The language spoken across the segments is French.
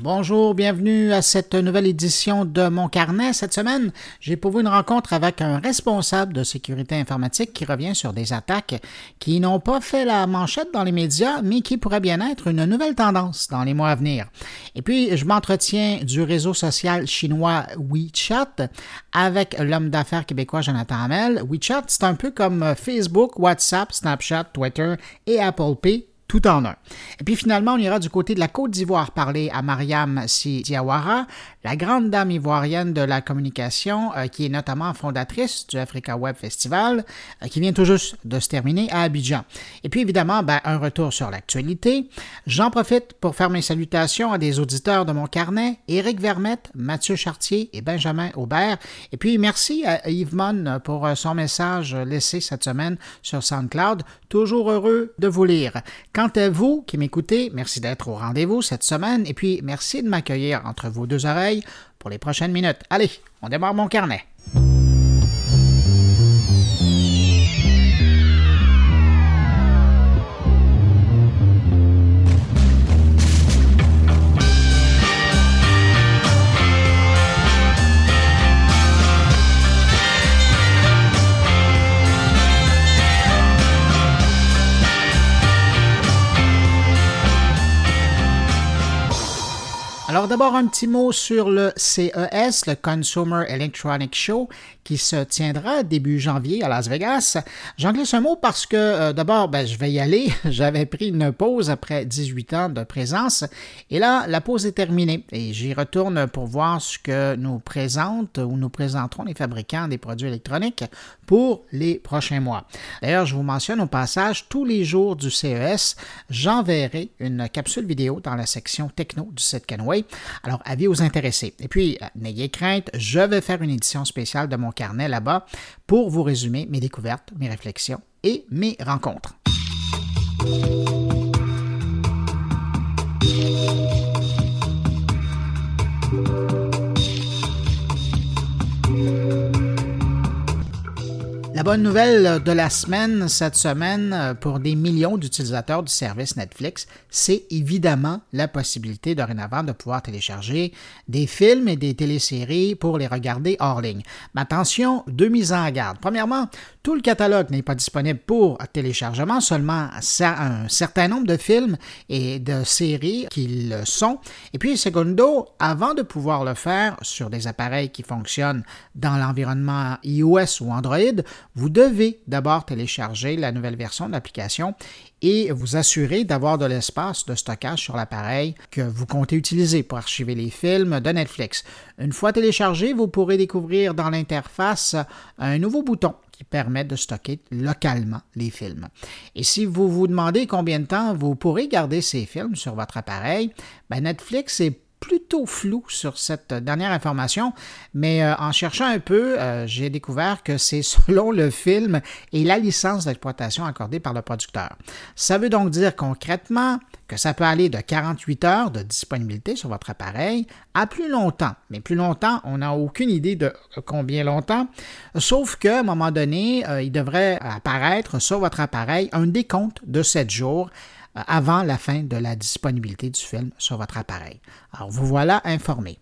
Bonjour, bienvenue à cette nouvelle édition de Mon Carnet. Cette semaine, j'ai pour vous une rencontre avec un responsable de sécurité informatique qui revient sur des attaques qui n'ont pas fait la manchette dans les médias, mais qui pourraient bien être une nouvelle tendance dans les mois à venir. Et puis, je m'entretiens du réseau social chinois WeChat avec l'homme d'affaires québécois Jonathan Hamel. WeChat, c'est un peu comme Facebook, WhatsApp, Snapchat, Twitter et Apple Pay tout en un. Et puis finalement, on ira du côté de la Côte d'Ivoire parler à Mariam Si Diawara, la grande dame ivoirienne de la communication, euh, qui est notamment fondatrice du Africa Web Festival, euh, qui vient tout juste de se terminer à Abidjan. Et puis évidemment, ben, un retour sur l'actualité. J'en profite pour faire mes salutations à des auditeurs de mon carnet, Éric Vermette, Mathieu Chartier et Benjamin Aubert. Et puis merci à Yves Mon pour euh, son message laissé cette semaine sur SoundCloud. Toujours heureux de vous lire. Quant à vous qui m'écoutez, merci d'être au rendez-vous cette semaine et puis merci de m'accueillir entre vos deux oreilles pour les prochaines minutes. Allez, on démarre mon carnet. D'abord un petit mot sur le CES, le Consumer Electronic Show, qui se tiendra début janvier à Las Vegas. J'en glisse un mot parce que euh, d'abord, ben, je vais y aller. J'avais pris une pause après 18 ans de présence et là, la pause est terminée et j'y retourne pour voir ce que nous présentent ou nous présenteront les fabricants des produits électroniques pour les prochains mois. D'ailleurs, je vous mentionne au passage, tous les jours du CES, j'enverrai une capsule vidéo dans la section techno du site Kenway. Alors, avis aux intéressés. Et puis, euh, n'ayez crainte, je vais faire une édition spéciale de mon carnet là-bas pour vous résumer mes découvertes, mes réflexions et mes rencontres. Bonne nouvelle de la semaine, cette semaine, euh, pour des millions d'utilisateurs du service Netflix, c'est évidemment la possibilité dorénavant de pouvoir télécharger des films et des téléséries pour les regarder hors ligne. Mais attention, deux mises en garde. Premièrement, tout le catalogue n'est pas disponible pour téléchargement, seulement un certain nombre de films et de séries qui le sont. Et puis, secondo, avant de pouvoir le faire sur des appareils qui fonctionnent dans l'environnement iOS ou Android, vous devez d'abord télécharger la nouvelle version de l'application et vous assurer d'avoir de l'espace de stockage sur l'appareil que vous comptez utiliser pour archiver les films de Netflix. Une fois téléchargé, vous pourrez découvrir dans l'interface un nouveau bouton qui permet de stocker localement les films. Et si vous vous demandez combien de temps vous pourrez garder ces films sur votre appareil, ben Netflix est plutôt flou sur cette dernière information, mais euh, en cherchant un peu, euh, j'ai découvert que c'est selon le film et la licence d'exploitation accordée par le producteur. Ça veut donc dire concrètement que ça peut aller de 48 heures de disponibilité sur votre appareil à plus longtemps. Mais plus longtemps, on n'a aucune idée de combien longtemps, sauf qu'à un moment donné, euh, il devrait apparaître sur votre appareil un décompte de 7 jours euh, avant la fin de la disponibilité du film sur votre appareil. Alors, vous voilà informé.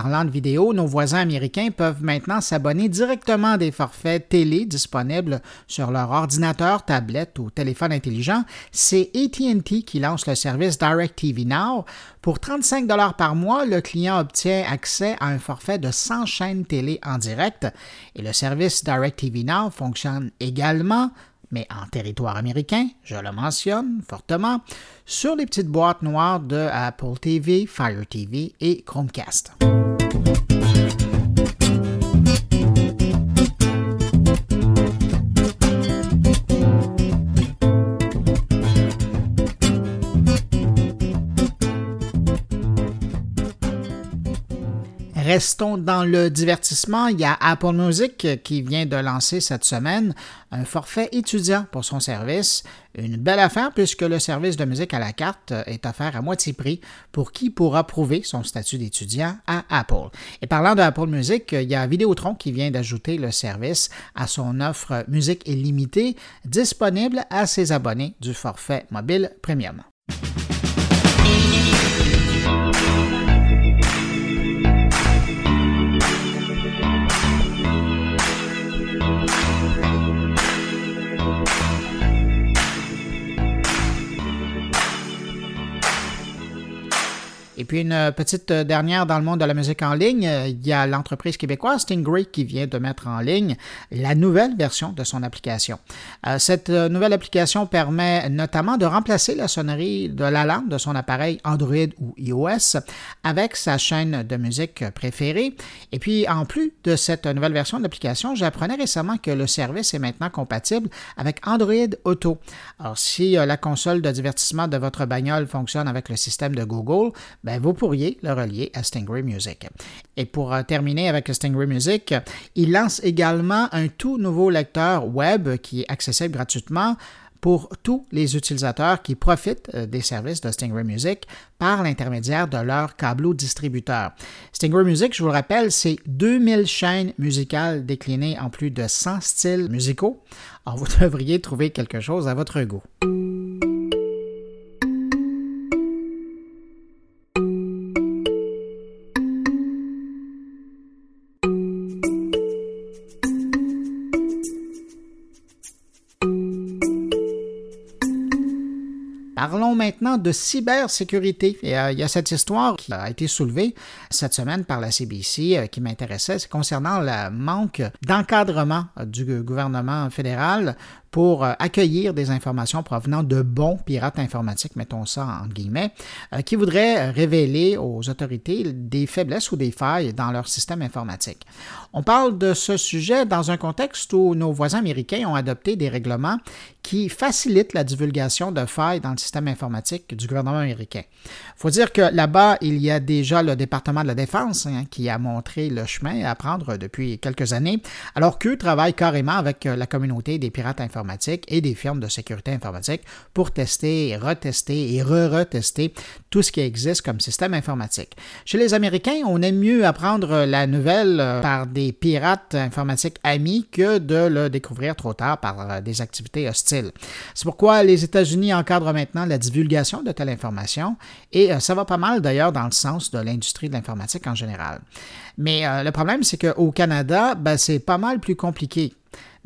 Parlant de vidéo, nos voisins américains peuvent maintenant s'abonner directement des forfaits télé disponibles sur leur ordinateur, tablette ou téléphone intelligent. C'est AT&T qui lance le service DirecTV Now. Pour 35 dollars par mois, le client obtient accès à un forfait de 100 chaînes télé en direct et le service DirecTV Now fonctionne également mais en territoire américain, je le mentionne fortement, sur les petites boîtes noires de Apple TV, Fire TV et Chromecast. Bye. Restons dans le divertissement. Il y a Apple Music qui vient de lancer cette semaine un forfait étudiant pour son service. Une belle affaire puisque le service de musique à la carte est offert à moitié prix pour qui pourra prouver son statut d'étudiant à Apple. Et parlant de Apple Music, il y a Vidéotron qui vient d'ajouter le service à son offre musique illimitée disponible à ses abonnés du forfait mobile premium. Et puis une euh, petite euh, dernière dans le monde de la musique en ligne, euh, il y a l'entreprise québécoise Stingray qui vient de mettre en ligne la nouvelle version de son application. Cette nouvelle application permet notamment de remplacer la sonnerie de l'alarme de son appareil Android ou iOS avec sa chaîne de musique préférée. Et puis en plus de cette nouvelle version de l'application, j'apprenais récemment que le service est maintenant compatible avec Android Auto. Alors si la console de divertissement de votre bagnole fonctionne avec le système de Google, ben, vous pourriez le relier à Stingray Music. Et pour euh, terminer avec Stingray Music, il lance également un tout nouveau lecteur web qui est accessible gratuitement pour tous les utilisateurs qui profitent euh, des services de Stingray Music par l'intermédiaire de leur câbleau distributeur. Stingray Music, je vous le rappelle, c'est 2000 chaînes musicales déclinées en plus de 100 styles musicaux. Alors, vous devriez trouver quelque chose à votre goût. De cybersécurité. Et, euh, il y a cette histoire qui a été soulevée cette semaine par la CBC euh, qui m'intéressait, c'est concernant le manque d'encadrement du gouvernement fédéral pour euh, accueillir des informations provenant de bons pirates informatiques, mettons ça en guillemets, euh, qui voudraient révéler aux autorités des faiblesses ou des failles dans leur système informatique. On parle de ce sujet dans un contexte où nos voisins américains ont adopté des règlements qui facilitent la divulgation de failles dans le système informatique du gouvernement américain. Il faut dire que là-bas, il y a déjà le département de la Défense hein, qui a montré le chemin à prendre depuis quelques années, alors qu'eux travaillent carrément avec la communauté des pirates informatiques et des firmes de sécurité informatique pour tester et retester et re-retester tout ce qui existe comme système informatique. Chez les Américains, on aime mieux apprendre la nouvelle euh, par des pirates informatiques amis que de le découvrir trop tard par euh, des activités hostiles. C'est pourquoi les États-Unis encadrent maintenant la divulgation de telle information et euh, ça va pas mal d'ailleurs dans le sens de l'industrie de l'informatique en général. Mais le problème, c'est qu'au Canada, ben, c'est pas mal plus compliqué.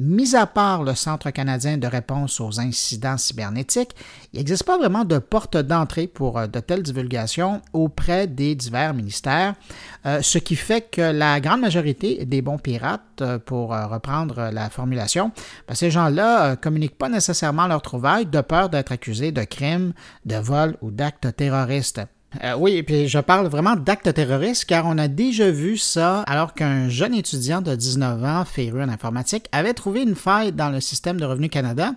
Mis à part le Centre canadien de réponse aux incidents cybernétiques, il n'existe pas vraiment de porte d'entrée pour euh, de telles divulgations auprès des divers ministères, euh, ce qui fait que la grande majorité des bons pirates, euh, pour reprendre la formulation, ben, ces gens-là ne communiquent pas nécessairement leur trouvaille de peur d'être accusés de crimes, de vol ou d'actes terroristes. Euh, oui, et puis je parle vraiment d'actes terroristes car on a déjà vu ça alors qu'un jeune étudiant de 19 ans, féru en informatique, avait trouvé une faille dans le système de Revenu Canada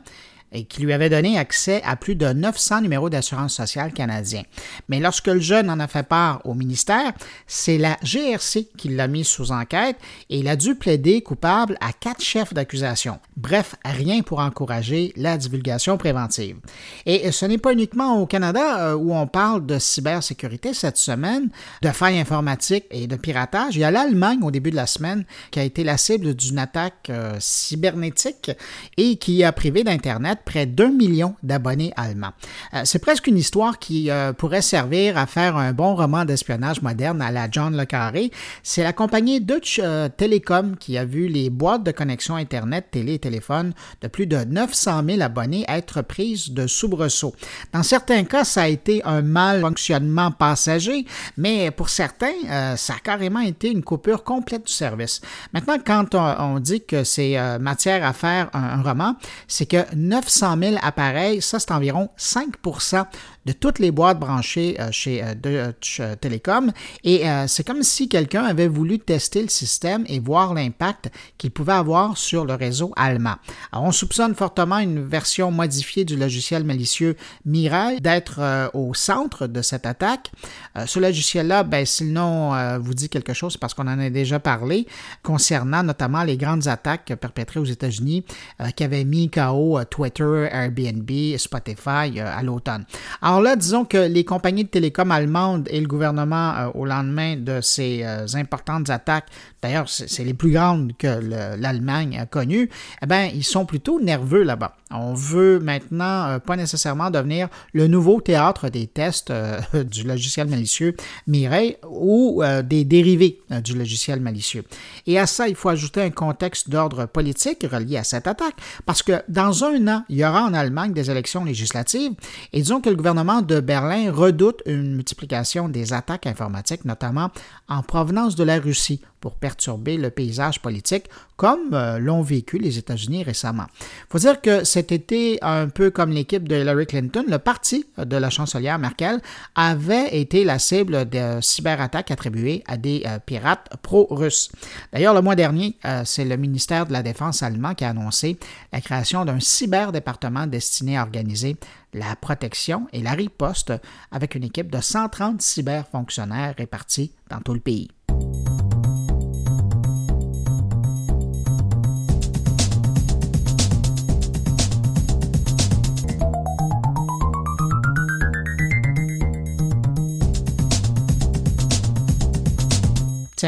et qui lui avait donné accès à plus de 900 numéros d'assurance sociale canadiens. Mais lorsque le jeune en a fait part au ministère, c'est la GRC qui l'a mis sous enquête et il a dû plaider coupable à quatre chefs d'accusation. Bref, rien pour encourager la divulgation préventive. Et ce n'est pas uniquement au Canada euh, où on parle de cybersécurité cette semaine, de failles informatiques et de piratage. Il y a l'Allemagne au début de la semaine qui a été la cible d'une attaque euh, cybernétique et qui a privé d'Internet près d'un million d'abonnés allemands. Euh, c'est presque une histoire qui euh, pourrait servir à faire un bon roman d'espionnage moderne à la John Le Carré. C'est la compagnie Deutsche euh, Telekom qui a vu les boîtes de connexion Internet, télé et téléphone de plus de 900 000 abonnés être prises de soubresauts. Dans certains cas, ça a été un mal fonctionnement passager, mais pour certains, ça a carrément été une coupure complète du service. Maintenant, quand on, dit que c'est matière à faire un, roman, c'est que 900 900 000 appareils. Ça, c'est environ 5% de toutes les boîtes branchées euh, chez euh, Deutsche Telekom. Et euh, c'est comme si quelqu'un avait voulu tester le système et voir l'impact qu'il pouvait avoir sur le réseau allemand. Alors, on soupçonne fortement une version modifiée du logiciel malicieux Mirai d'être au centre de cette attaque. ce logiciel-là, ben, si le nom vous dit quelque chose, c'est parce qu'on en a déjà parlé, concernant notamment les grandes attaques perpétrées aux États-Unis qui avaient mis KO Twitter, Airbnb, Spotify à l'automne. Alors là, disons que les compagnies de télécom allemandes et le gouvernement, euh, au lendemain de ces euh, importantes attaques, d'ailleurs, c'est les plus grandes que l'Allemagne a connues, eh bien, ils sont plutôt nerveux là-bas. On veut maintenant euh, pas nécessairement devenir le nouveau théâtre des tests du logiciel malicieux Mireille ou des dérivés du logiciel malicieux. Et à ça, il faut ajouter un contexte d'ordre politique relié à cette attaque, parce que dans un an, il y aura en Allemagne des élections législatives, et disons que le gouvernement de Berlin redoute une multiplication des attaques informatiques, notamment en provenance de la Russie, pour perturber le paysage politique, comme euh, l'ont vécu les États-Unis récemment. Il faut dire que cet été, un peu comme l'équipe de Hillary Clinton, le parti de la chancelière Merkel avait été la cible de cyberattaques attribuées à des euh, pirates pro-russes. D'ailleurs, le mois dernier, euh, c'est le ministère de la Défense allemand qui a annoncé la création d'un cyberdépartement destiné à organiser la protection et la riposte avec une équipe de 130 cyberfonctionnaires répartis dans tout le pays.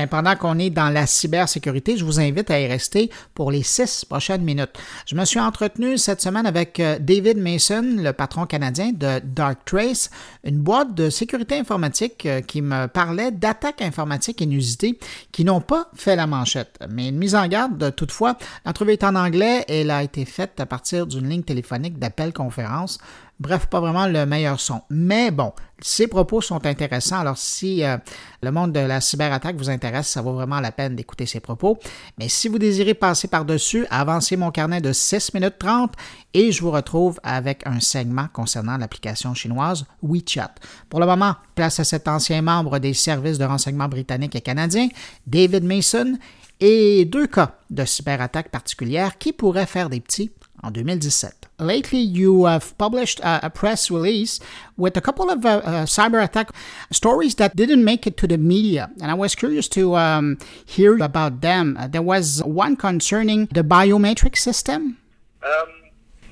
Pendant qu'on est dans la cybersécurité, je vous invite à y rester pour les six prochaines minutes. Je me suis entretenu cette semaine avec euh, David Mason, le patron canadien de Darktrace, une boîte de sécurité informatique euh, qui me parlait d'attaques informatiques inusitées qui n'ont pas fait la manchette. Mais une mise en garde, toutefois, l'entrevue est en anglais et elle a été faite à partir d'une ligne téléphonique d'appel conférence Bref, pas vraiment le meilleur son. Mais bon, ces propos sont intéressants. Alors, si euh, le monde de la cyberattaque vous intéresse, ça vaut vraiment la peine d'écouter ces propos. Mais si vous désirez passer par-dessus, avancez mon carnet de 6 minutes 30 et je vous retrouve avec un segment concernant l'application chinoise WeChat. Pour le moment, place à cet ancien membre des services de renseignement britanniques et canadiens, David Mason, et deux cas de cyberattaque particulière qui pourraient faire des petits en 2017. lately you have published a, a, press release with a couple of uh, uh, cyber attack stories that didn't make it to the media and i was curious to um, hear about them. Uh, there was one concerning the biometric system. Um,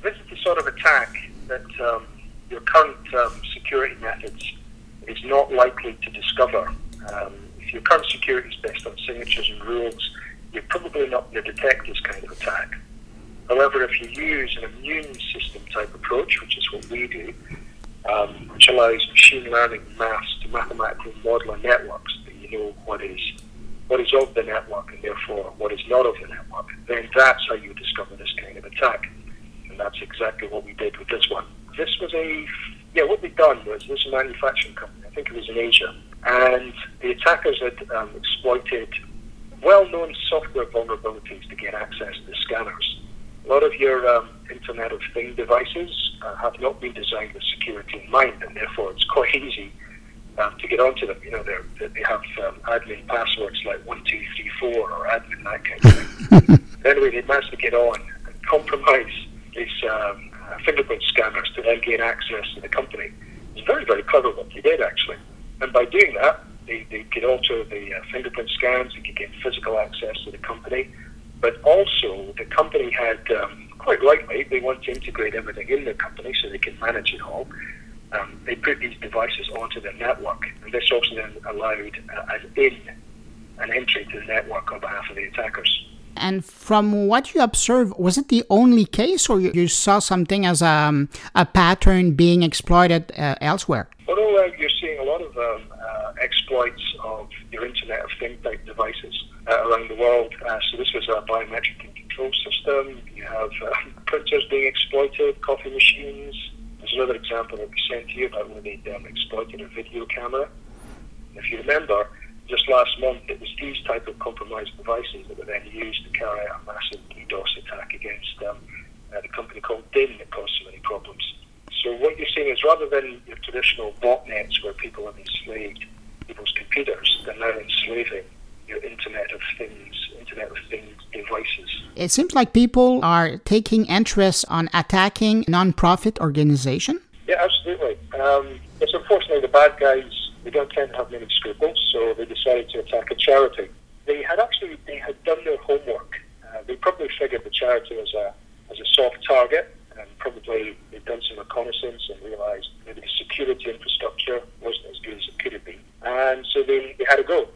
this is the sort of attack that um, your current um, security methods is not likely to discover. Um, if your current security is based on signatures and rules you're probably not going to detect this kind of attack However, if you use an immune system type approach, which is what we do, um, which allows machine learning maths to mathematically model a network that you know what is what is of the network and therefore what is not of the network, then that's how you discover this kind of attack. And that's exactly what we did with this one. This was a yeah, what we'd done was this manufacturing company, I think it was in Asia, and the attackers had um, exploited well-known software vulnerabilities to get access to the scanners. A lot of your um, Internet of Things devices uh, have not been designed with security in mind, and therefore it's quite easy um, to get onto them. You know, they have um, admin passwords like one two three four or admin that kind of thing. anyway, they managed to get on and compromise these um, fingerprint scanners to then gain access to the company. It's very very clever what they did actually, and by doing that, they, they could alter the uh, fingerprint scans. They could gain physical access to the company but also, the company had, um, quite rightly, they want to integrate everything in the company so they can manage it all. Um, they put these devices onto their network, and this also then allowed uh, an in, an entry to the network on behalf of the attackers. And from what you observed, was it the only case, or you, saw something as a, um, a pattern being exploited uh, elsewhere? Although uh, you're seeing a lot uh, exploits of your Internet of Things type devices uh, around the world. Uh, so this was a biometric control system. You have uh, printers being exploited, coffee machines. There's another example that we sent to you about when they um, exploited a video camera. If you remember, just last month, it was these type of compromised devices that were then used to carry out a massive DDoS attack against um, uh, the company called DIN that caused rather than your traditional botnets where people have enslaved people's computers, they're now enslaving your Internet of Things, Internet of Things devices. It seems like people are taking interest on attacking non-profit organization. Yeah, absolutely. Um, it's unfortunately the bad guys. They don't tend to have many scruples, so they decided to attack a charity. They had actually they had done their homework. Uh, they probably figured the charity as a as a soft target, probably they'd done some reconnaissance and realised maybe the security infrastructure wasn't as good as it could have been, and so they, they had a go.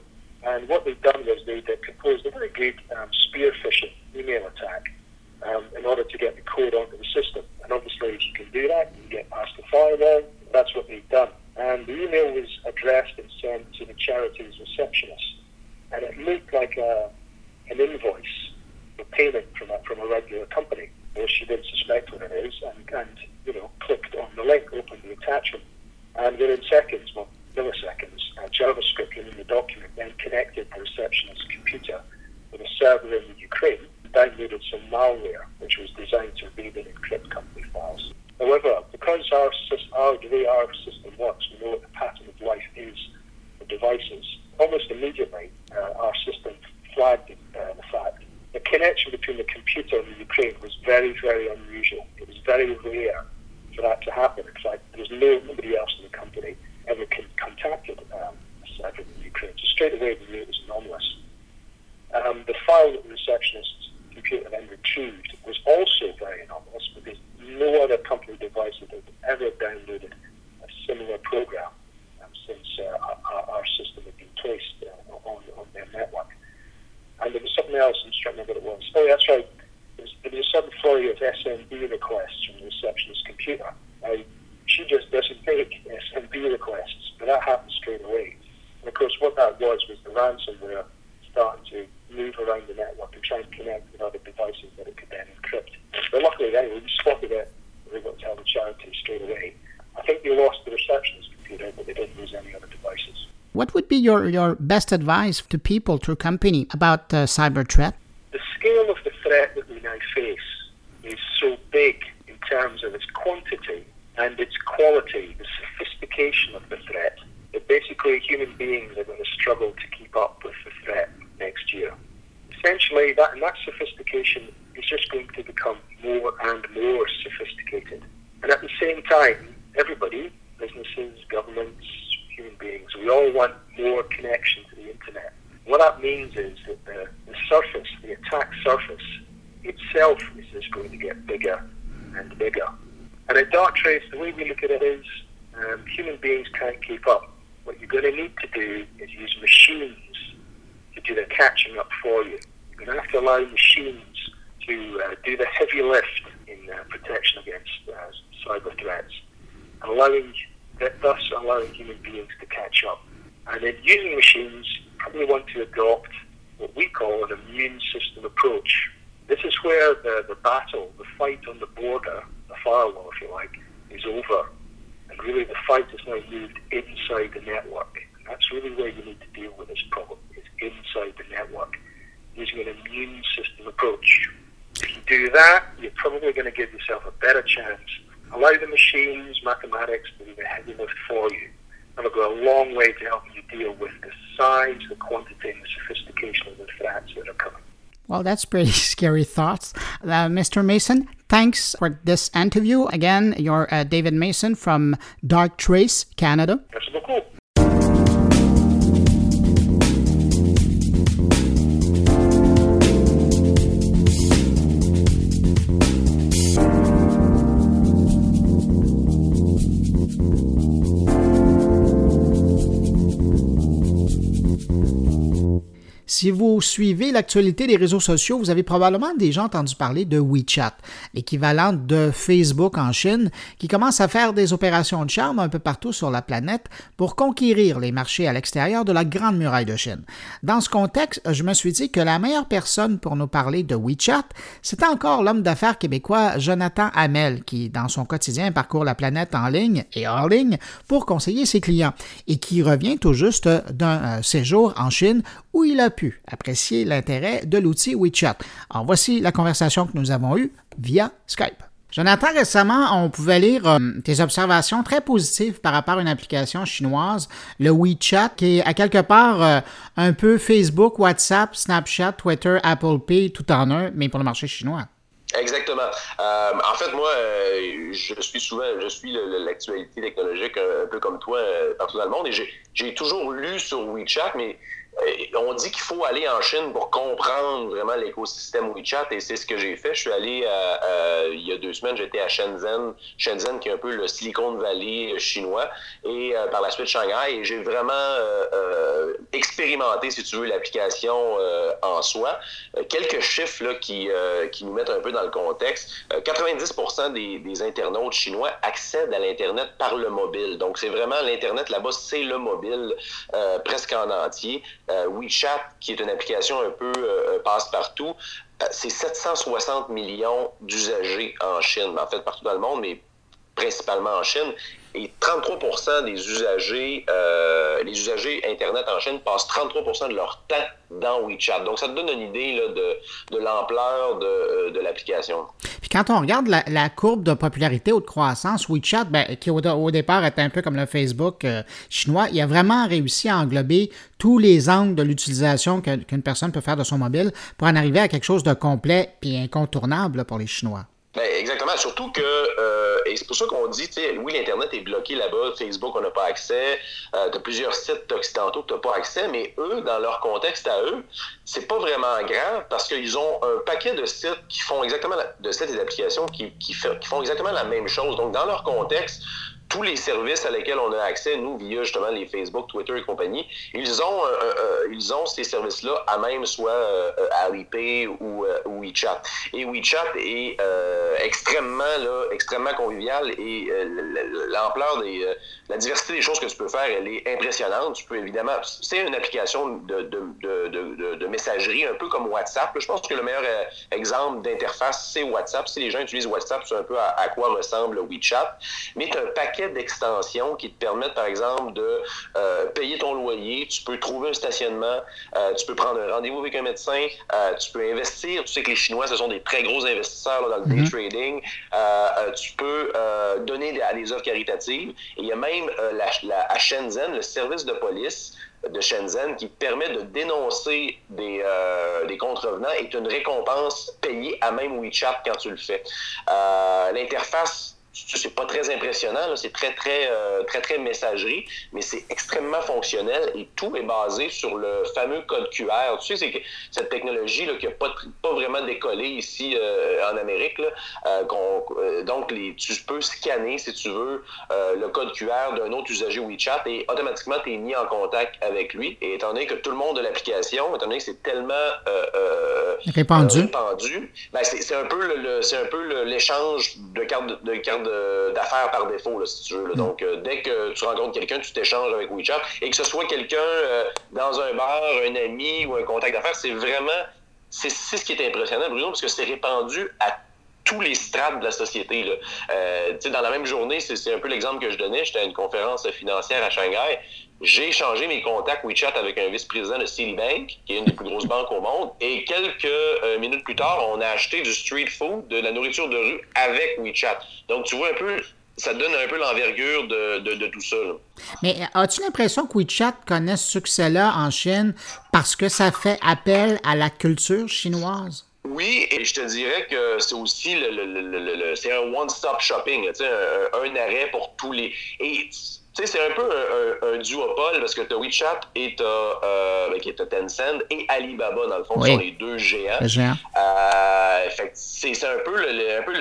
And what they'd done was they would proposed a very good um, spear phishing email attack um, in order to get the code onto the system. And obviously, if you can do that, you can get past the firewall. That's what they've done. And the email was addressed and sent to the charity's receptionist. And it looked like a, an invoice for payment from a, from a regular company. Well, she didn't suspect what it is and, and, you know, clicked on the link, opened the attachment. And within seconds, well, milliseconds, uh, JavaScript in the document then connected the receptionist's computer with a server in Ukraine, and downloaded some malware which was designed to read and encrypt company files. However, because our, our, the way our system works, we know what the pattern of life is for devices, almost immediately uh, our system flagged uh, the fact the connection between the computer and the Ukraine was very, very unusual. It was very rare for that to happen. In fact, there was no, nobody else in the company ever contacted um, Cyber in Ukraine. So straight away we knew it was anomalous. Um, the file that the receptionist's computer then retrieved was also very anomalous because no other company device had ever downloaded a similar program um, since uh, our, our, system had been placed uh, on, on their network. And there was something else, I'm to remember what it was. Oh, that's right. There was, a sudden flurry of SMB requests from the receptionist's computer. Now, she just doesn't make SMB requests, but that happens straight away. And of course, what that was was the ransomware starting to move around the network and try and connect with other devices that it could then encrypt. But luckily, anyway, we spotted it. We able to tell the charity straight away. I think they lost the receptionist computer, but they didn't lose any other devices. What would be your, your best advice to people, to company, about uh, cyber threat? The scale of the threat that we now face is so big in terms of its quantity and its quality, the sophistication of the threat, that basically human beings are going to struggle to keep up with the threat next year. Essentially, that and that sophistication is just going to become more and more sophisticated. And at the same time, everybody, businesses, governments, human beings, we all want more connection to the internet. What that means is that the, the surface, the attack surface itself is just going to get bigger and bigger. And at Darktrace, the way we look at it is um, human beings can't keep up. What you're going to need to do is use machines to do the catching up for you. You're going to have to allow machines to uh, do the heavy lift in uh, protection against uh, cyber threats, allowing thus allowing human beings to catch up. And then using machines, probably want to adopt what we call an immune system approach. This is where the, the battle, the fight on the border the firewall, if you like, is over. And really the fight has now moved inside the network. And that's really where you need to deal with this problem, is inside the network, using an immune system approach. If you do that, you're probably going to give yourself a better chance. Allow the machines, mathematics to do the heavy lift for you. And it'll go a long way to helping you deal with the size, the quantity, and the sophistication of the threats that are coming. Well, that's pretty scary thoughts. Uh, Mr. Mason, thanks for this interview. Again, you're uh, David Mason from Dark Trace Canada. Si vous suivez l'actualité des réseaux sociaux, vous avez probablement déjà entendu parler de WeChat, l'équivalent de Facebook en Chine, qui commence à faire des opérations de charme un peu partout sur la planète pour conquérir les marchés à l'extérieur de la Grande Muraille de Chine. Dans ce contexte, je me suis dit que la meilleure personne pour nous parler de WeChat, c'était encore l'homme d'affaires québécois Jonathan Hamel, qui, dans son quotidien, parcourt la planète en ligne et hors ligne pour conseiller ses clients, et qui revient tout juste d'un euh, séjour en Chine il a pu apprécier l'intérêt de l'outil WeChat. Alors voici la conversation que nous avons eue via Skype. Jonathan, récemment, on pouvait lire euh, tes observations très positives par rapport à une application chinoise, le WeChat, qui est à quelque part euh, un peu Facebook, WhatsApp, Snapchat, Twitter, Apple Pay, tout en un, mais pour le marché chinois. Exactement. Euh, en fait, moi, je suis souvent, je suis l'actualité technologique un, peu comme toi partout dans le monde et j'ai toujours lu sur WeChat, mais on dit qu'il faut aller en Chine pour comprendre vraiment l'écosystème WeChat et c'est ce que j'ai fait. Je suis allé il y a deux semaines, j'étais à Shenzhen, Shenzhen qui est un peu le Silicon Valley chinois et euh, par la suite Shanghai et j'ai vraiment euh, euh, expérimenté, si tu veux, l'application en soi. quelques chiffres là, qui, qui nous mettent un peu dans le contexte. 90% des, des internautes chinois accèdent à l'Internet par le mobile. Donc c'est vraiment l'Internet là-bas, c'est le mobile presque en entier. Euh, WeChat, qui est une application un peu euh, euh, passe-partout, c'est 760 millions d'usagers en Chine, en fait partout dans le monde, mais principalement en Chine. Et 33% des usagers, les usagers Internet en Chine passent 33% de leur temps dans WeChat. Donc, ça te donne une idée là, de, l'ampleur de, de l'application. Puis quand on regarde la, courbe de popularité ou de croissance, WeChat, ben, qui au, départ était un peu comme le Facebook euh, chinois, il a vraiment réussi à englober tous les angles de l'utilisation qu'une personne peut faire de son mobile pour en arriver à quelque chose de complet et incontournable pour les Chinois. Ben, exactement. Surtout que, euh, et c'est pour ça qu'on dit, oui, l'Internet est bloqué là-bas, Facebook, on n'a pas accès, euh, plusieurs sites occidentaux que tu n'as pas accès, mais eux, dans leur contexte à eux, c'est pas vraiment grave parce qu'ils ont un paquet de sites qui font exactement, de sites et d'applications qui, qui font exactement la même chose. Donc, dans leur contexte, tous les services à lesquels on a accès, nous, via justement les Facebook, Twitter et compagnie, ils ont, euh, euh, euh, ils ont ces services-là à même soit Alipay ou, WeChat. Et WeChat est extrêmement, là, extrêmement convivial et l'ampleur des, la diversité des choses que tu peux faire, elle est impressionnante. Tu peux évidemment, c'est une application de, de, de, de, messagerie, un peu comme WhatsApp. Je pense que le meilleur exemple d'interface, c'est WhatsApp. Si les gens utilisent WhatsApp, c'est un peu à, quoi ressemble WeChat. Mais tu un paquet d'extensions qui te permettent, par exemple, de euh, payer ton loyer, tu peux trouver un stationnement, euh, tu peux prendre un rendez-vous avec un médecin, euh, tu peux investir. Tu sais que les Chinois, ce sont des très gros investisseurs dans le day mhm. trading. tu peux donner à des offres caritatives. Et il y a même la, à Shenzhen, le service de police de Shenzhen qui permet de dénoncer des, des contrevenants et une récompense payée à même WeChat quand tu le fais. L'interface c'est pas très impressionnant, c'est très, très, euh, très, très messagerie, mais c'est extrêmement fonctionnel et tout est basé sur le fameux code QR. Tu sais, c'est cette technologie là, qui n'a pas, pas vraiment décollé ici euh, en Amérique, là, euh, donc les, tu peux scanner, si tu veux, le code QR d'un autre usager WeChat et automatiquement, tu es mis en contact avec lui. Et étant donné que tout le monde a l'application, étant donné que c'est tellement répandu, répandu ben c'est un peu c'est un peu l'échange de cartes de, cartes d'affaires par défaut, si tu veux. Mm. Donc, euh, dès que tu rencontres quelqu'un, tu t'échanges avec WeChat. Et que ce soit quelqu'un euh, dans un bar, un ami ou un contact d'affaires, c'est vraiment. C'est ce qui est impressionnant, Bruno, parce que c'est répandu à tous les strates de la société. Là. Euh, dans la même journée, c'est un peu l'exemple que je donnais. J'étais à une conférence financière à Shanghai. J'ai échangé mes contacts WeChat avec un vice-président de Citibank, qui est une des plus grosses banques au monde. Et quelques euh, minutes plus tard, on a acheté du street food, de la nourriture de rue avec WeChat. Donc, tu vois un peu, ça donne un peu l'envergure de, de, tout ça. Mais as-tu l'impression que WeChat connaît ce succès-là en Chine parce que ça fait appel à la culture chinoise? Oui, et je te dirais que c'est aussi le, le, le, c'est un one-stop shopping, un, un, arrêt pour tous les. Et sais, c'est un peu un, duopole parce que tu as WeChat et tu as, euh, ben, Tencent et Alibaba, dans le fond, qui sont les deux géants. Euh, c'est un peu, un peu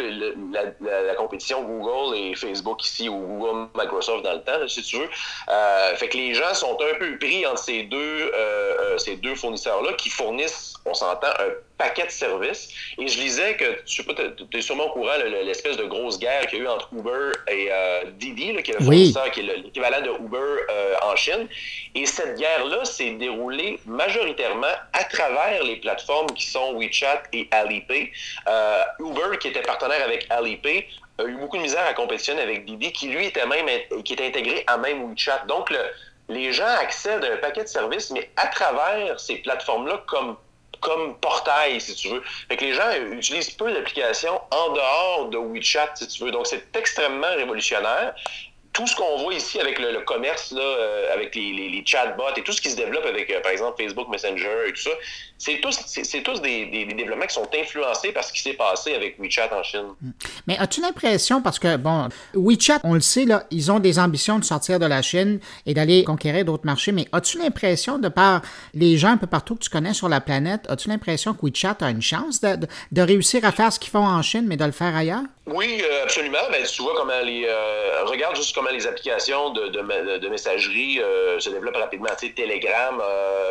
la, compétition Google et Facebook ici, ou Google, Microsoft dans le temps, si tu veux. Euh, fait que les gens sont un peu pris entre ces deux, euh, ces deux fournisseurs-là qui fournissent, on s'entend, un paquet de services. Et je lisais que, tu es sûrement au courant, l'espèce de grosse guerre qu'il y a eu entre Uber et euh, Didi, qui est le fournisseur, qui est l'équivalent de Uber euh, en Chine. Et cette guerre-là s'est déroulée majoritairement à travers les plateformes qui sont WeChat et Alipay. Euh, Uber, qui était partenaire avec Alipay, a eu beaucoup de misère à compétitionner avec Didi, qui lui était même qui était intégré à même WeChat. Donc, le, les gens accèdent à un paquet de services, mais à travers ces plateformes-là, comme comme portail, si tu veux. Fait que les gens utilisent peu d'applications en dehors de WeChat, si tu veux. Donc, c'est extrêmement révolutionnaire tout ce qu'on voit ici avec le, commerce, là, euh, avec les, les, chatbots et tout ce qui se développe avec, euh, par exemple, Facebook Messenger et tout ça, c'est tous, c'est, tous des, des, développements qui sont influencés par ce qui s'est passé avec WeChat en Chine. Hmm. Mais as-tu l'impression, parce que, bon, WeChat, on le sait, là, ils ont des ambitions de sortir de la Chine et d'aller conquérir d'autres marchés, mais as-tu l'impression, de par les gens un peu partout que tu connais sur la planète, as-tu l'impression que WeChat a une chance de, de, réussir à faire ce qu'ils font en Chine, mais de le faire ailleurs? Oui, euh, absolument. Ben, tu vois comment les... Regarde juste comment les applications de, messagerie euh, se développent rapidement. Tu sais, Telegram,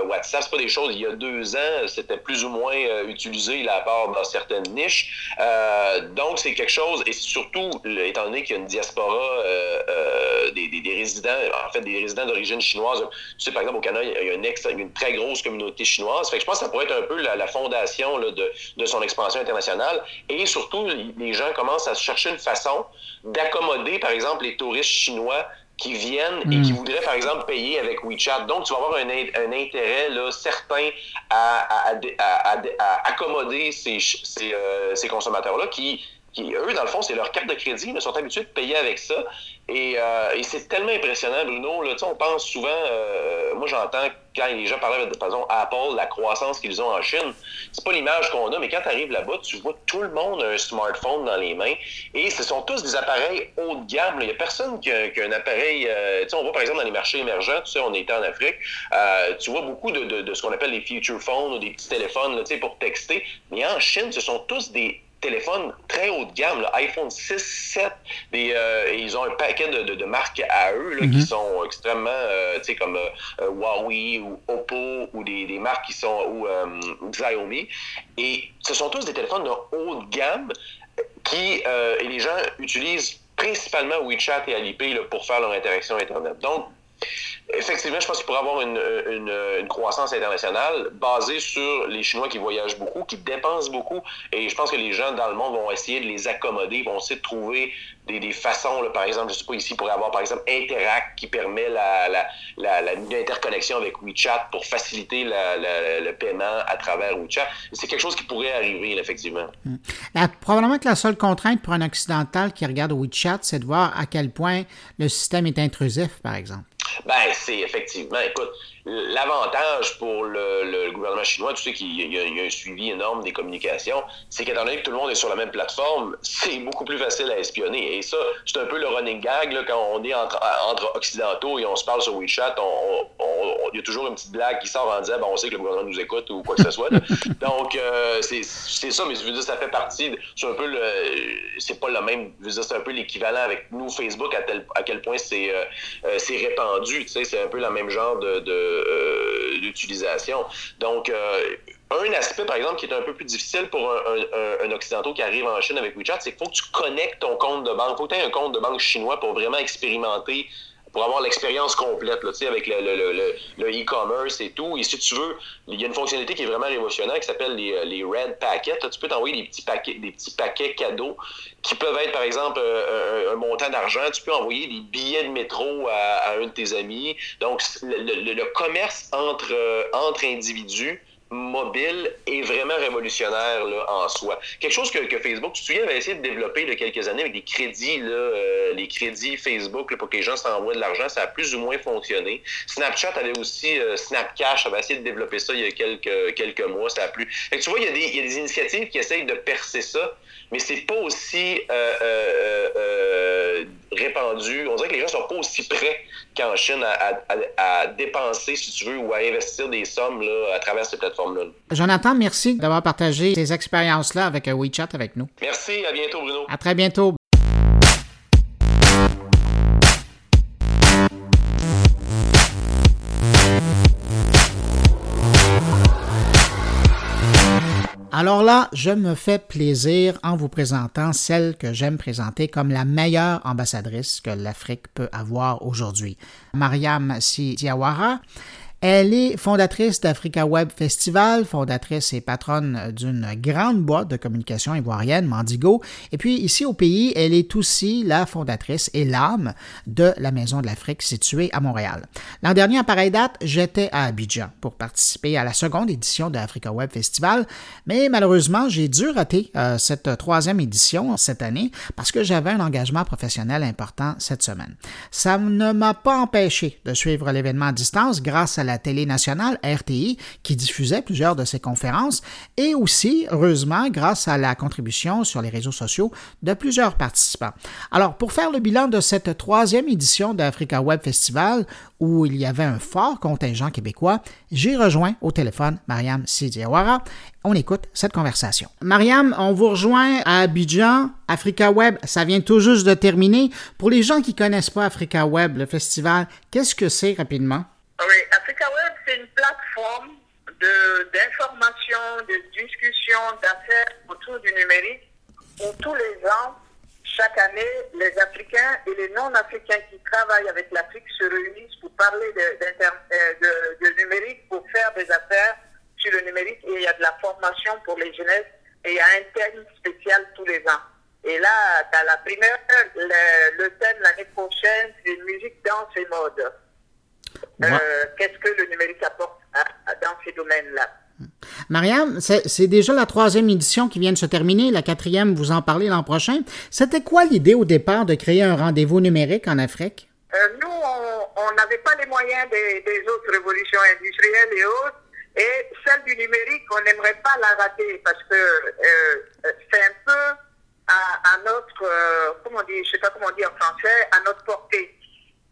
WhatsApp, c'est pas des choses... Il y a deux ans, c'était plus ou moins euh, utilisé la part dans certaines niches. Euh, donc, c'est quelque chose, et surtout, étant donné qu'il y a une diaspora euh, des, résidents, en fait, des résidents d'origine chinoise. Tu sais, par exemple, au Canada, il y a une, très grosse communauté chinoise. Fait que je pense que ça pourrait être un peu la, fondation là, de, de son expansion internationale. Et surtout, les gens commencent à chercher une façon d'accommoder, par exemple, les touristes chinois qui viennent et qui hmm. voudraient, par exemple, payer avec WeChat. Donc, tu vas avoir un, un intérêt là, certain à, à, à, accommoder ces, ces, euh, ces consommateurs-là qui, qui, eux, dans le fond, c'est leur carte de crédit, ils sont habitués de payer avec ça. Euh, et, c'est tellement impressionnant, Bruno. Là, on pense souvent, euh, moi j'entends quand les gens parlent de façon Apple, la croissance qu'ils ont en Chine, c'est pas l'image qu'on a, mais quand tu arrives là-bas, tu vois tout le monde a un smartphone dans les mains. Et ce sont tous des appareils haut de gamme. Il n'y a personne qui a, un appareil. Euh, on voit par exemple dans les marchés émergents, tu sais, on était en Afrique, tu vois beaucoup de, de, ce qu'on appelle les feature phones ou des petits téléphones là, pour texter. Mais en Chine, ce sont tous des téléphone très haut de gamme, iPhone 6, 7, euh, ils ont un paquet de, marques à eux qui mhm. sont extrêmement, euh, tu sais, comme euh, Huawei ou Oppo ou des, marques qui sont, ou Xiaomi. Et ce sont tous des téléphones de haut de gamme qui, et les gens utilisent principalement WeChat et Alipay pour faire leur interaction Internet. Donc, Effectivement, je pense qu'il pourrait avoir une, croissance internationale basée sur les Chinois qui voyagent beaucoup, qui dépensent beaucoup. Et je pense que les gens dans le monde vont essayer de les accommoder, vont essayer de trouver des, façons. Par exemple, je ne sais pas ici, pourrait avoir par exemple Interact qui permet la, la, l'interconnexion avec WeChat pour faciliter le paiement à travers WeChat. C'est quelque chose qui pourrait arriver, effectivement. Hmm. probablement que la seule contrainte pour un occidental qui regarde WeChat, c'est de voir à quel point le système est intrusif, par exemple. Ben, c'est effectivement, écoute, L'avantage pour le, gouvernement chinois, tu sais qu'il y, a un suivi énorme des communications, c'est qu'étant donné que tout le monde est sur la même plateforme, c'est beaucoup plus facile à espionner. Et ça, c'est un peu le running gag là, quand on est entre, entre, occidentaux et on se parle sur WeChat. Il y a toujours une petite blague qui sort en disant ben, on sait que le gouvernement nous écoute ou quoi que ce soit. Donc, euh, c'est ça, mais je veux dire, ça fait partie. C'est un peu le. C'est pas le même. Je veux dire, c'est un peu l'équivalent avec nous, Facebook, à, tel, à quel point c'est euh, euh, c'est un peu le même genre de euh, d'utilisation. Donc, euh, un aspect, par exemple, qui est un peu plus difficile pour un, un, occidentaux qui arrive en Chine avec WeChat, c'est qu'il faut que tu connectes ton compte de banque. Il faut que tu aies un compte de banque chinois pour vraiment expérimenter pour avoir l'expérience complète, là, avec le e-commerce et tout. Et si tu veux, il y a une fonctionnalité qui est vraiment révolutionnaire qui s'appelle les, les, Red Packets. tu peux t'envoyer des petits paquets, des petits paquets cadeaux qui peuvent être, par exemple, un, montant d'argent. Tu peux envoyer des billets de métro à, un de tes amis. Donc, le, commerce entre, entre individus mobile est vraiment révolutionnaire là, en soi. Quelque chose que, que, Facebook, tu te souviens, avait essayé de développer il y a quelques années avec des crédits, là, euh, les crédits Facebook pour que les gens s'envoient de l'argent, ça a plus ou moins fonctionné. Snapchat avait aussi, euh, Snapcash avait essayé de développer ça il y a quelques, quelques mois, ça a plus. Fait tu vois, il y, a des, il y a des initiatives qui essayent de percer ça, mais c'est pas aussi euh, euh, euh, répandu. On dirait que les gens sont pas aussi prêts qu'en Chine à, dépenser, si tu veux, ou à investir des sommes là, à travers ces plateformes-là. Jonathan, merci d'avoir partagé ces expériences-là avec WeChat avec nous. Merci, à bientôt Bruno. À très bientôt. Alors là, je me fais plaisir en vous présentant celle que j'aime présenter comme la meilleure ambassadrice que l'Afrique peut avoir aujourd'hui. Mariam Si Elle est fondatrice d'Africa Web Festival, fondatrice et patronne d'une grande boîte de communication ivoirienne, Mandigo. Et puis ici au pays, elle est aussi la fondatrice et l'âme de la Maison de l'Afrique située à Montréal. L'an dernier, à pareille date, j'étais à Abidjan pour participer à la seconde édition de Africa Web Festival, mais malheureusement, j'ai dû rater euh, cette troisième édition cette année parce que j'avais un engagement professionnel important cette semaine. Ça ne m'a pas empêché de suivre l'événement à distance grâce à la télé nationale RTI qui diffusait plusieurs de ses conférences et aussi, heureusement, grâce à la contribution sur les réseaux sociaux de plusieurs participants. Alors, pour faire le bilan de cette troisième édition d'Africa Web Festival, où il y avait un fort contingent québécois, j'ai rejoint au téléphone Mariam Sidiawara. On écoute cette conversation. Mariam, on vous rejoint à Abidjan. Africa Web, ça vient tout juste de terminer. Pour les gens qui connaissent pas Africa Web, le festival, qu'est-ce que c'est rapidement? Oui, Africa Web, c'est une plateforme d'information, de, discussion, d'affaires autour du numérique où tous les ans, chaque année, les Africains et les non-Africains qui travaillent avec l'Afrique se réunissent pour parler euh, de, numérique, pour faire des affaires sur le numérique. Et il y a de la formation pour les jeunesses et il y a un thème spécial tous les ans. Et là, dans la première, le, le thème l'année prochaine, c'est musique, danse et mode. Euh, qu'est-ce que le numérique apporte dans ces domaines-là? Mariam, c'est déjà la troisième édition qui vient de se terminer, la quatrième, vous en parlez l'an prochain. C'était quoi l'idée au départ de créer un rendez-vous numérique en Afrique? Euh, nous, on n'avait pas les moyens des, autres révolutions industrielles et autres. Et celle du numérique, on n'aimerait pas la rater parce que euh, c'est un peu à, notre, euh, comment dire, je sais pas comment dire en français, à notre portée.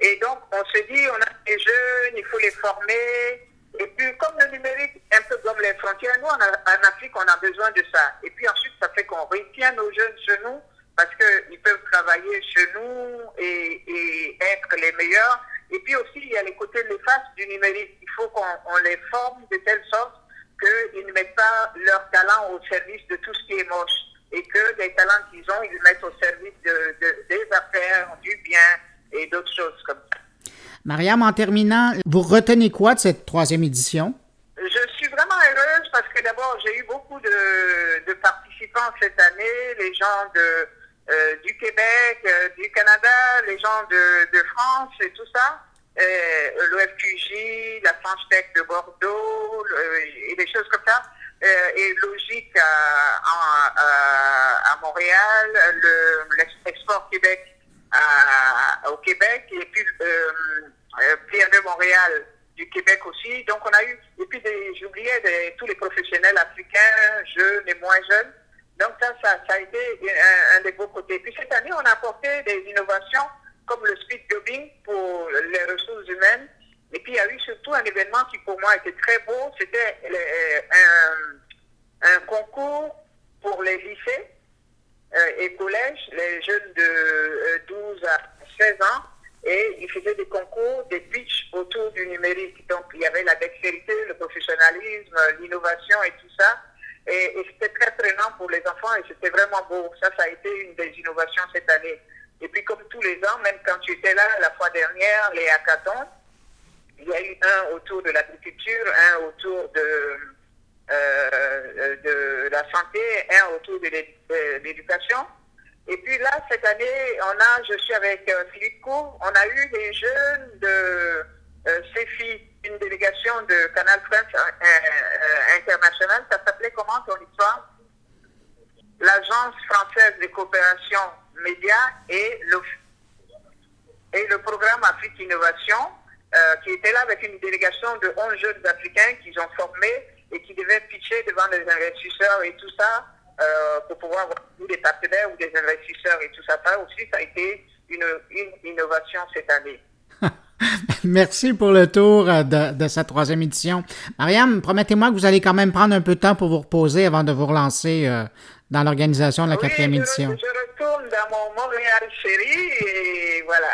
Et donc, on se dit, on a des jeunes, il faut les former. Et puis, comme le numérique, un peu comme les frontières, nous, en, Afrique, on a besoin de ça. Et puis ensuite, ça fait qu'on retient nos jeunes chez nous parce qu'ils peuvent travailler chez nous et, être les meilleurs. Et puis aussi, il y a les côtés néfastes du numérique. Il faut qu'on les forme de telle sorte qu'ils ne mettent pas leur talent au service de tout ce qui est moche. Et que les talents qu'ils ont, ils les mettent au service de, de, des affaires, du bien et d'autres choses. Mariam, en terminant, vous retenez quoi de cette troisième édition? Je suis vraiment heureuse parce que d'abord, j'ai eu beaucoup de, participants cette année, les gens de, euh, du Québec, euh, du Canada, les gens de, France et tout ça. Euh, L'OFQJ, la France Tech de Bordeaux et des choses comme ça. et Logique à, à, Montréal, l'Export Québec au Québec et puis euh, de Montréal du Québec aussi. Donc on a eu, et puis j'oubliais tous les professionnels africains, jeunes et moins jeunes. Donc ça, ça, a été un, des beaux côtés. Puis cette année, on a apporté des innovations comme le speed jobbing pour les ressources humaines. Et puis il y a eu surtout un événement qui pour moi était très beau, c'était euh, un, concours pour les lycées euh, et collèges, les jeunes de 12 euh, à 16 ans et il faisait des concours, des pitchs autour du numérique. Donc, il y avait la dextérité, le professionnalisme, l'innovation et tout ça. Et, c'était très prenant pour les enfants et c'était vraiment beau. Ça, ça a été une des innovations cette année. Et puis, comme tous les ans, même quand tu étais là la fois dernière, les hackathons, il y a eu un autour de l'agriculture, un autour de, euh, de la santé, un autour de l'éducation. Et puis là, cette année, on a, je suis avec euh, Philippe Cour, on a eu des jeunes de euh, CEFI, une délégation de Canal France euh, euh, International. Ça s'appelait comment ton histoire L'Agence française de coopération médias et le, et le programme Afrique Innovation, qui était là avec une délégation de 11 jeunes africains qu'ils ont formés et qui devaient pitcher devant les investisseurs et tout ça euh, pour pouvoir avoir des partenaires ou des investisseurs et tout ça. Ça aussi, ça a été une, une innovation cette année. Merci pour le tour euh, de, de cette troisième édition. Mariam, promettez-moi que vous allez quand même prendre un peu de temps pour vous reposer avant de vous relancer euh, dans l'organisation de la quatrième édition. Je, retourne dans mon Montréal chéri et voilà.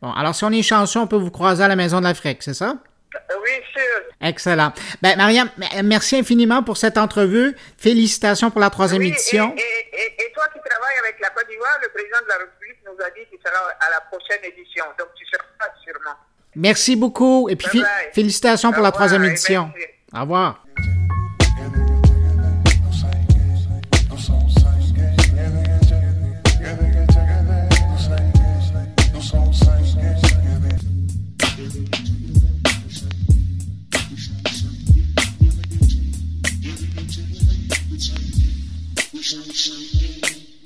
Bon, alors si on est chanceux, on peut vous croiser à la Maison de l'Afrique, c'est ça? Oui, sûr. Excellent. Ben, Mariam, merci infiniment pour cette entrevue. Félicitations pour la troisième édition. Et, toi qui travailles avec la Côte d'Ivoire, le président de la République nous a dit qu'il sera à la prochaine édition. Donc, tu seras sûrement. Merci beaucoup et puis félicitations pour la troisième édition. Au revoir.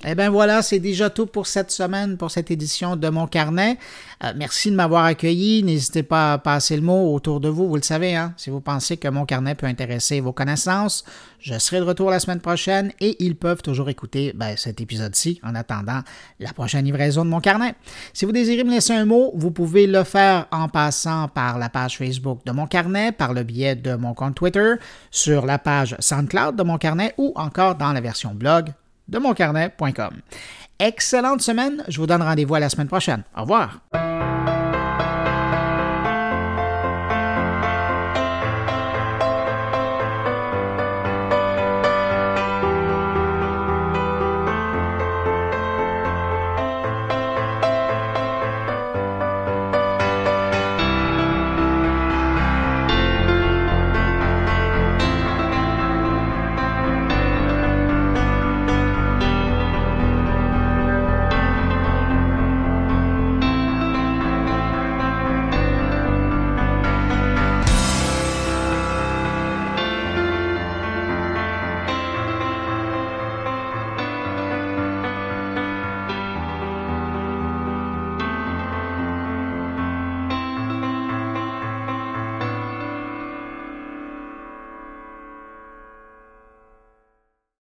Eh bien voilà, c'est déjà tout pour cette semaine, pour cette édition de mon carnet. Euh, merci de m'avoir accueilli. N'hésitez pas à passer le mot autour de vous, vous le savez, hein? si vous pensez que mon carnet peut intéresser vos connaissances. Je serai de retour la semaine prochaine et ils peuvent toujours écouter ben, cet épisode-ci en attendant la prochaine livraison de mon carnet. Si vous désirez me laisser un mot, vous pouvez le faire en passant par la page Facebook de mon carnet, par le biais de mon compte Twitter, sur la page SoundCloud de mon carnet ou encore dans la version blog de moncarnet.com. Excellente semaine, je vous donne rendez-vous à la semaine prochaine. Au revoir.